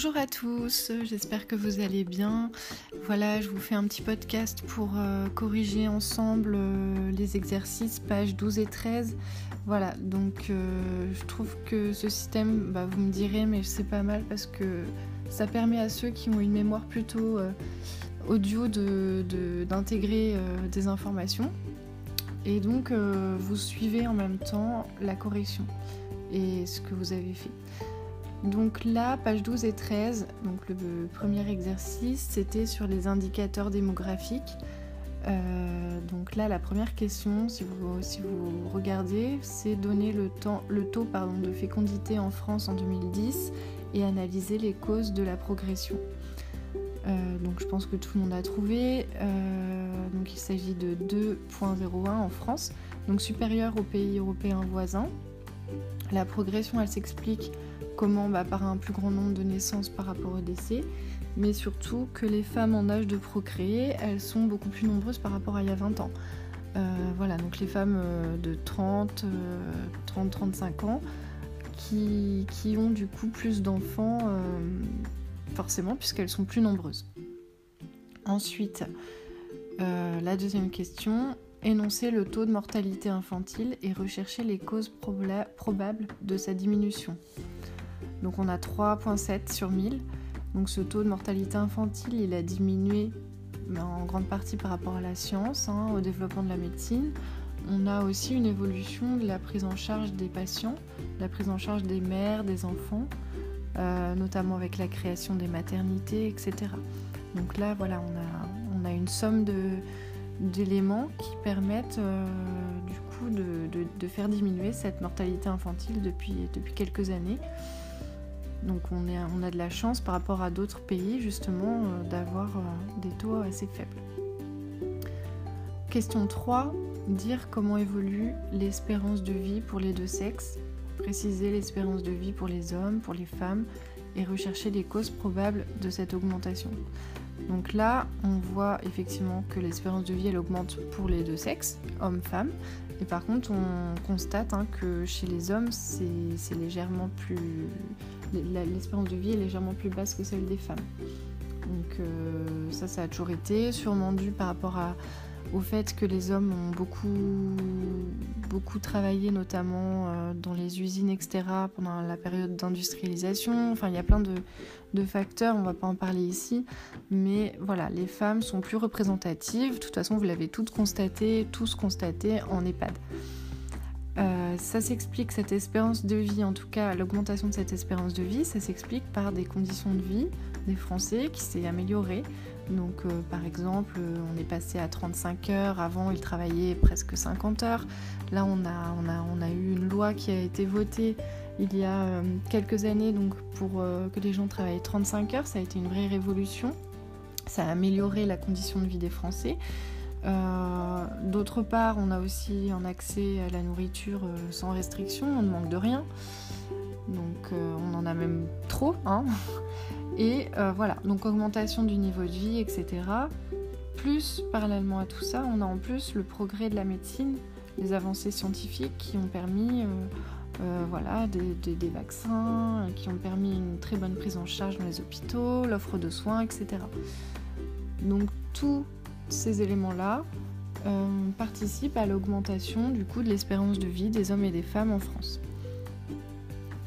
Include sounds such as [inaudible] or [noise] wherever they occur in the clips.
Bonjour à tous, j'espère que vous allez bien. Voilà, je vous fais un petit podcast pour euh, corriger ensemble euh, les exercices, pages 12 et 13. Voilà, donc euh, je trouve que ce système, bah, vous me direz, mais c'est pas mal parce que ça permet à ceux qui ont une mémoire plutôt audio d'intégrer de, des informations. Et donc, vous suivez en même temps la correction et ce que vous avez fait. Donc là, page 12 et 13, donc le premier exercice, c'était sur les indicateurs démographiques. Euh, donc là, la première question, si vous, regardez, c'est donner le, taux de fécondité en France en 2010 et analyser les causes de la progression. Euh, donc je pense que tout le monde a trouvé. Euh, donc il s'agit de 2.01 en France, donc supérieur aux pays européens voisins. La progression, elle s'explique comment bah, Par un plus grand nombre de naissances par rapport au décès, mais surtout que les femmes en âge de procréer, elles sont beaucoup plus nombreuses par rapport à il y a 20 ans. Euh, voilà, donc les femmes euh, de 30, 30-35 euh, ans qui, qui, ont du coup plus d'enfants, forcément, puisqu'elles sont plus nombreuses. Ensuite, la deuxième question, énoncer le taux de mortalité infantile et rechercher les causes probables de sa diminution. Donc on a 3,7 sur 1000. Donc ce taux de mortalité infantile, il a diminué ben, en grande partie par rapport à la science, hein, au développement de la médecine. On a aussi une évolution de la prise en charge des patients, la prise en charge des mères, des enfants, euh, notamment avec la création des maternités, etc. Donc là, voilà, on a, une somme d'éléments qui permettent euh, du coup de, faire diminuer cette mortalité infantile depuis quelques années. Donc on, a de la chance par rapport à d'autres pays justement euh, d'avoir euh, des taux assez faibles. Question 3. Dire comment évolue l'espérance de vie pour les deux sexes. Préciser l'espérance de vie pour les hommes, pour les femmes et rechercher les causes probables de cette augmentation. Donc là, on voit effectivement que l'espérance de vie elle augmente pour les deux sexes, hommes-femmes, et par contre, on constate hein, que chez les hommes, c'est légèrement plus. L'espérance de vie est légèrement plus basse que celle des femmes. Donc, euh, ça, ça a toujours été, sûrement dû par rapport au fait que les hommes ont beaucoup, travaillé, notamment euh, dans les usines, etc., pendant la période d'industrialisation. Enfin, il y a plein de, de facteurs, on ne va pas en parler ici, mais voilà, les femmes sont plus représentatives. De toute façon, vous l'avez toutes constaté, tous constaté en EHPAD. Euh, ça s'explique, cette espérance de vie, en tout cas l'augmentation de cette espérance de vie, ça s'explique par des conditions de vie des Français qui s'est améliorée. Donc euh, par exemple, on est passé à 35 heures, avant ils travaillaient presque 50 heures. Là on a, eu une loi qui a été votée il y a euh, quelques années donc pour que les gens travaillent 35 heures, ça a été une vraie révolution. Ça a amélioré la condition de vie des Français. Euh, d'autre part, on a aussi un accès à la nourriture euh, sans restriction, on ne manque de rien. Donc euh, on en a même trop. Hein [laughs] Et voilà, donc augmentation du niveau de vie, etc. Plus, parallèlement à tout ça, on a en plus le progrès de la médecine, les avancées scientifiques qui ont permis voilà, des, des, vaccins, qui ont permis une très bonne prise en charge dans les hôpitaux, l'offre de soins, etc. Donc tout ces éléments-là euh, participent à l'augmentation du coût de l'espérance de vie des hommes et des femmes en France.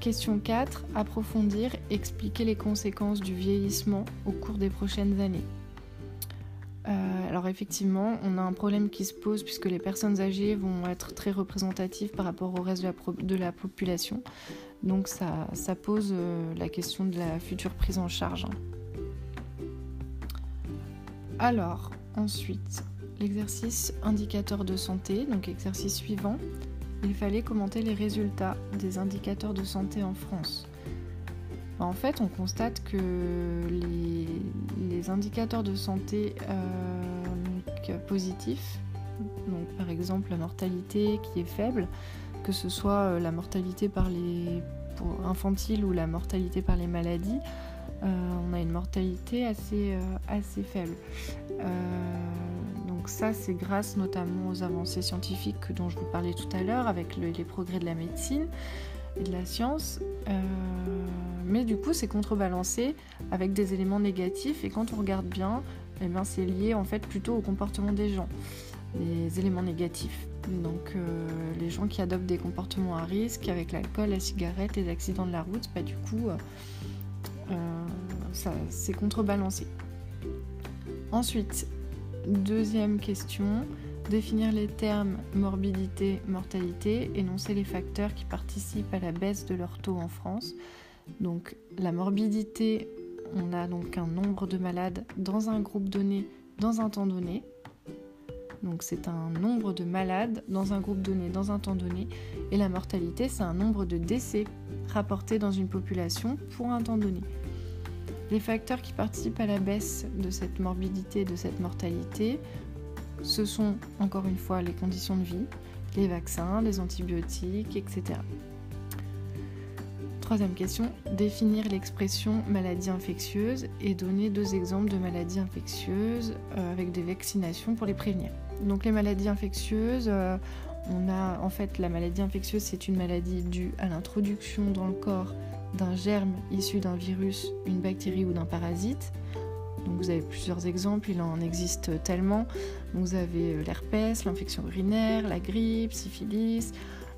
Question 4. Approfondir, expliquer les conséquences du vieillissement au cours des prochaines années. Euh, alors effectivement, on a un problème qui se pose puisque les personnes âgées vont être très représentatives par rapport au reste de la, population. Donc ça, pose euh, la question de la future prise en charge. Alors, Ensuite, l'exercice indicateur de santé, donc exercice suivant, il fallait commenter les résultats des indicateurs de santé en France. En fait, on constate que les, indicateurs de santé euh, positifs, donc par exemple la mortalité qui est faible, que ce soit euh, la mortalité par les infantile ou la mortalité par les maladies, on a une mortalité assez, euh, assez faible. Euh, donc ça, c'est grâce notamment aux avancées scientifiques dont je vous parlais tout à l'heure, avec les progrès de la médecine et de la science. mais du coup, c'est contrebalancé avec des éléments négatifs. Et quand on regarde bien, eh ben, c'est lié en fait plutôt au comportement des gens, les éléments négatifs. Donc euh, les gens qui adoptent des comportements à risque avec l'alcool, la cigarette, les accidents de la route, bah, du coup, euh, ça c'est contrebalancé. Ensuite, deuxième question, définir les termes morbidité, mortalité, énoncer les facteurs qui participent à la baisse de leur taux en France. Donc la morbidité, on a donc un nombre de malades dans un groupe donné, dans un temps donné. Donc c'est un nombre de malades dans un groupe donné, dans un temps donné. Et la mortalité, c'est un nombre de décès rapportés dans une population pour un temps donné. Les facteurs qui participent à la baisse de cette morbidité, de cette mortalité, ce sont encore une fois les conditions de vie, les vaccins, les antibiotiques, etc. Troisième question, définir l'expression maladie infectieuse et donner deux exemples de maladies infectieuses euh, avec des vaccinations pour les prévenir. Donc les maladies infectieuses, euh, on a en fait la maladie infectieuse, c'est une maladie due à l'introduction dans le corps d'un germe issu d'un virus, une bactérie ou d'un parasite. Donc vous avez plusieurs exemples, il en existe tellement. vous avez euh, l'herpès, l'infection urinaire, la grippe, syphilis,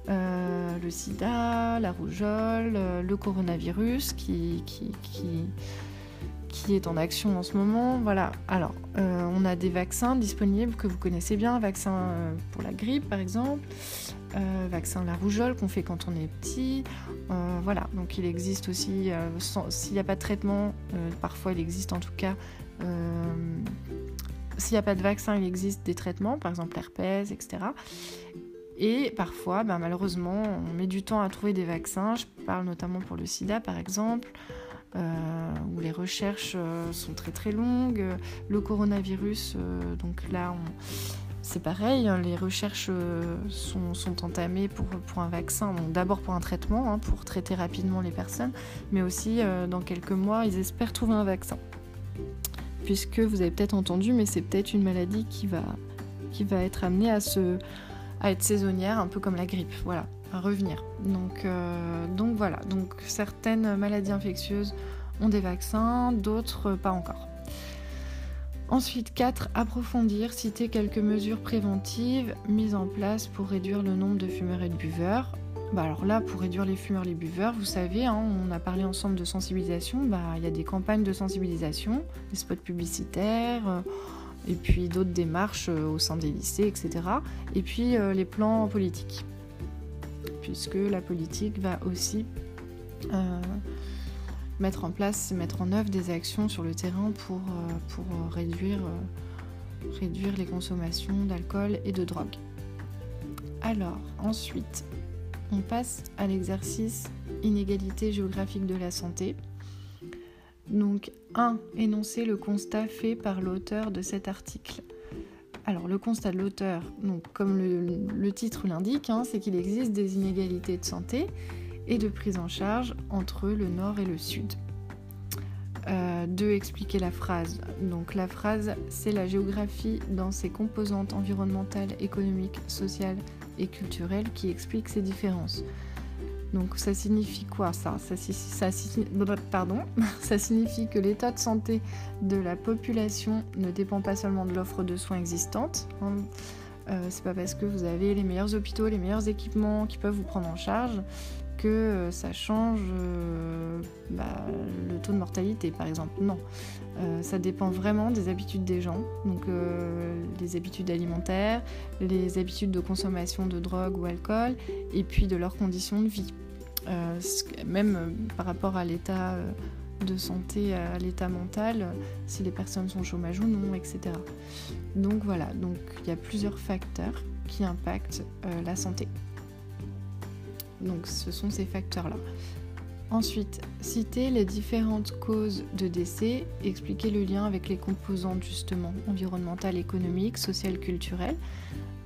euh, le sida, la rougeole, le coronavirus qui, est en action en ce moment. Voilà, alors euh, on a des vaccins disponibles que vous connaissez bien, vaccin pour la grippe par exemple, vaccin la rougeole qu'on fait quand on est petit. voilà, donc il existe aussi, s'il n'y a pas de traitement, parfois il existe en tout cas s'il n'y a pas de vaccin, il existe des traitements, par exemple l'herpès, etc. Et parfois, ben, malheureusement, on met du temps à trouver des vaccins. Je parle notamment pour le sida, par exemple, euh, où les recherches euh, sont très très longues. Le coronavirus, euh, donc là, c'est pareil, hein, les recherches sont, entamées pour, pour un vaccin, d'abord pour un traitement, hein, pour traiter rapidement les personnes, mais aussi dans quelques mois, ils espèrent trouver un vaccin. Puisque vous avez peut-être entendu, mais c'est peut-être une maladie qui va, qui va être amenée à se à être saisonnière, un peu comme la grippe, voilà, revenir. Donc, euh, donc voilà, donc certaines maladies infectieuses ont des vaccins, d'autres pas encore. Ensuite, 4. Approfondir, citer quelques mesures préventives mises en place pour réduire le nombre de fumeurs et de buveurs. Bah alors là, pour réduire les fumeurs et les buveurs, vous savez, hein, on a parlé ensemble de sensibilisation, bah, il y a des campagnes de sensibilisation, des spots publicitaires. Euh, et puis d'autres démarches euh, au sein des lycées, etc. Et puis euh, les plans politiques, puisque la politique va aussi euh, mettre en place, mettre en œuvre des actions sur le terrain pour, pour réduire, réduire les consommations d'alcool et de drogue. Alors, ensuite, on passe à l'exercice inégalité géographique de la santé. Donc 1. Énoncer le constat fait par l'auteur de cet article. Alors le constat de l'auteur, comme le, titre l'indique, hein, c'est qu'il existe des inégalités de santé et de prise en charge entre le nord et le sud. 2. Euh, expliquer la phrase. Donc la phrase, c'est la géographie dans ses composantes environnementales, économiques, sociales et culturelles qui explique ces différences. Donc ça signifie quoi ça, ça, pardon, [laughs] ça signifie que l'état de santé de la population ne dépend pas seulement de l'offre de soins existante. Hein. Euh, c'est pas parce que vous avez les meilleurs hôpitaux, les meilleurs équipements qui peuvent vous prendre en charge que euh, ça change euh, bah, le taux de mortalité par exemple. Non, ça dépend vraiment des habitudes des gens, donc les habitudes alimentaires, les habitudes de consommation de drogue ou alcool, et puis de leurs conditions de vie. Euh, même euh, par rapport à l'état euh, de santé, à l'état mental, si les personnes sont au chômage ou non, etc. Donc voilà, donc il y a plusieurs facteurs qui impactent la santé. Donc ce sont ces facteurs-là. Ensuite, citer les différentes causes de décès, expliquer le lien avec les composantes justement environnementales, économiques, sociales, culturelles.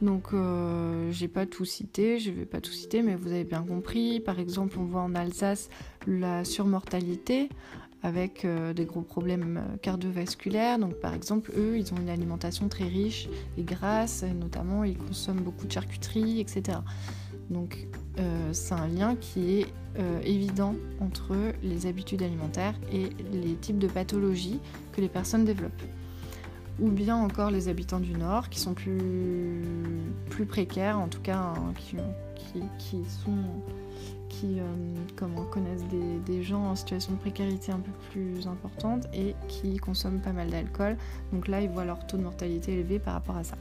Donc euh, j'ai pas tout cité, je vais pas tout citer, mais vous avez bien compris. Par exemple, on voit en Alsace la surmortalité avec euh, des gros problèmes cardiovasculaires. Donc par exemple, eux, ils ont une alimentation très riche et grasse, notamment ils consomment beaucoup de charcuterie, etc. Donc c'est un lien qui est évident entre les habitudes alimentaires et les types de pathologies que les personnes développent ou bien encore les habitants du Nord qui sont plus, plus précaires, en tout cas hein, qui, qui, sont qui euh, connaissent des, des, gens en situation de précarité un peu plus importante et qui consomment pas mal d'alcool. Donc là, ils voient leur taux de mortalité élevé par rapport à ça.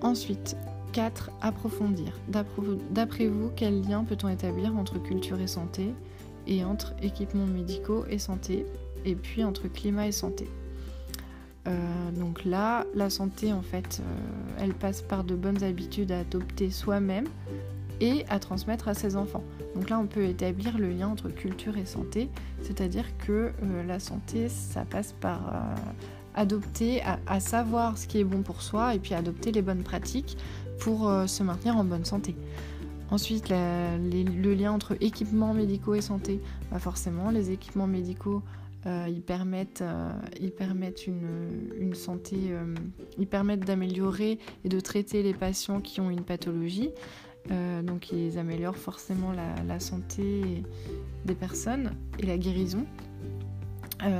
Ensuite, 4. Approfondir. D'après vous, quel lien peut-on établir entre culture et santé et entre équipements médicaux et santé et puis entre climat et santé? Euh, donc là, la santé, en fait, euh, elle passe par de bonnes habitudes à adopter soi-même et à transmettre à ses enfants. Donc là, on peut établir le lien entre culture et santé, c'est-à-dire que euh, la santé, ça passe par adopter, à, savoir ce qui est bon pour soi et puis adopter les bonnes pratiques pour se maintenir en bonne santé. Ensuite, le lien entre équipements médicaux et santé, bah forcément, les équipements médicaux ils permettent, euh, ils permettent une, santé, euh, ils permettent d'améliorer et de traiter les patients qui ont une pathologie. donc ils améliorent forcément la, santé des personnes et la guérison.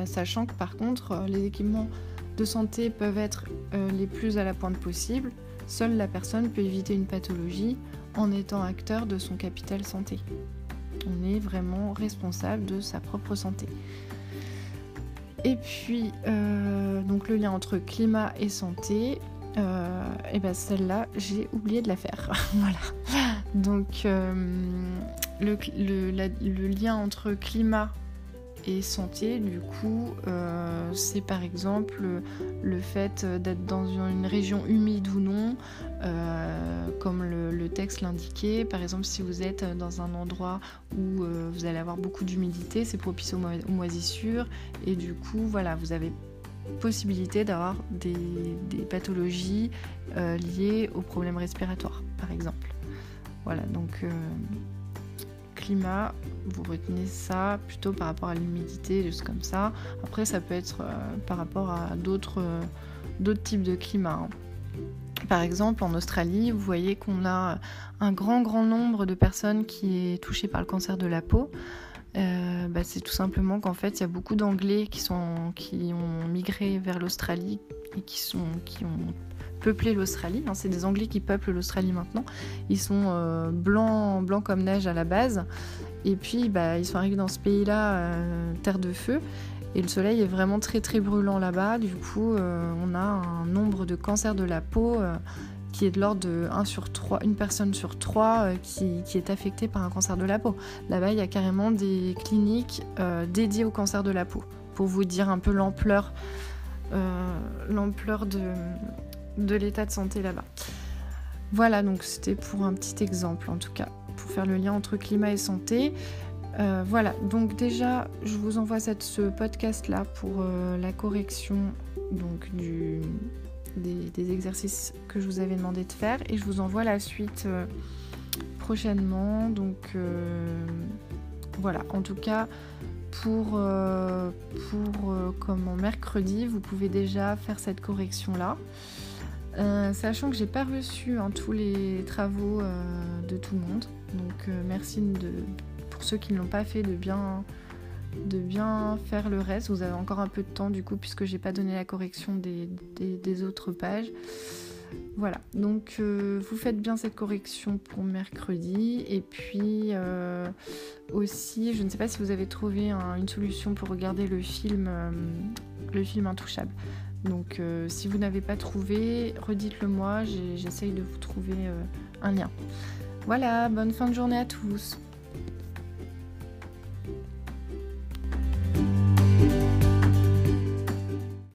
sachant que par contre, les équipements de santé peuvent être les plus à la pointe possible. Seule la personne peut éviter une pathologie en étant acteur de son capital santé. On est vraiment responsable de sa propre santé. Et puis, euh, donc le lien entre climat et santé, euh, et ben celle-là, j'ai oublié de la faire. [laughs] voilà. Donc, euh, le, le, lien entre climat et santé, du coup, euh, c'est par exemple le fait d'être dans une région humide ou non, euh, comme le, texte l'indiquait. Par exemple, si vous êtes dans un endroit où euh, vous allez avoir beaucoup d'humidité, c'est propice aux, moisissures, et du coup, voilà, vous avez possibilité d'avoir des, des, pathologies liées aux problèmes respiratoires, par exemple. Voilà, donc vous retenez ça plutôt par rapport à l'humidité, juste comme ça. Après, ça peut être euh, par rapport à d'autres d'autres types de climat. Hein. Par exemple, en Australie, vous voyez qu'on a un grand grand nombre de personnes qui est touchées par le cancer de la peau. Euh, bah, c'est tout simplement qu'en fait, il y a beaucoup d'Anglais qui, sont, qui ont migré vers l'Australie et qui, sont, qui ont peupler l'Australie. Hein. c'est des Anglais qui peuplent l'Australie maintenant. Ils sont euh, blancs, blancs comme neige à la base. Et puis, bah, ils sont arrivés dans ce pays-là, euh, terre de feu. Et le soleil est vraiment très très brûlant là-bas. Du coup, euh, on a un nombre de cancers de la peau qui est de l'ordre de 1 sur 3, une personne sur 3 qui, qui, est affectée par un cancer de la peau. Là-bas, il y a carrément des cliniques dédiées au cancer de la peau. Pour vous dire un peu l'ampleur l'ampleur de, de l'état de santé là-bas. Voilà, donc c'était pour un petit exemple en tout cas, pour faire le lien entre climat et santé. Euh, voilà, donc déjà, je vous envoie cette, ce podcast-là pour euh, la correction donc, du, des, exercices que je vous avais demandé de faire et je vous envoie la suite euh, prochainement. Donc voilà, en tout cas, pour, pour comme mercredi, vous pouvez déjà faire cette correction-là. Euh, sachant que j'ai pas reçu hein, tous les travaux euh, de tout le monde. Donc euh, merci pour ceux qui ne l'ont pas fait de bien, de bien faire le reste. Vous avez encore un peu de temps du coup puisque j'ai pas donné la correction des, des, autres pages. Voilà, donc vous faites bien cette correction pour mercredi. Et puis aussi, je ne sais pas si vous avez trouvé une solution pour regarder le film, le film Intouchable. Donc euh, si vous n'avez pas trouvé, redites-le moi, j'essaye de vous trouver euh, un lien. Voilà, bonne fin de journée à tous.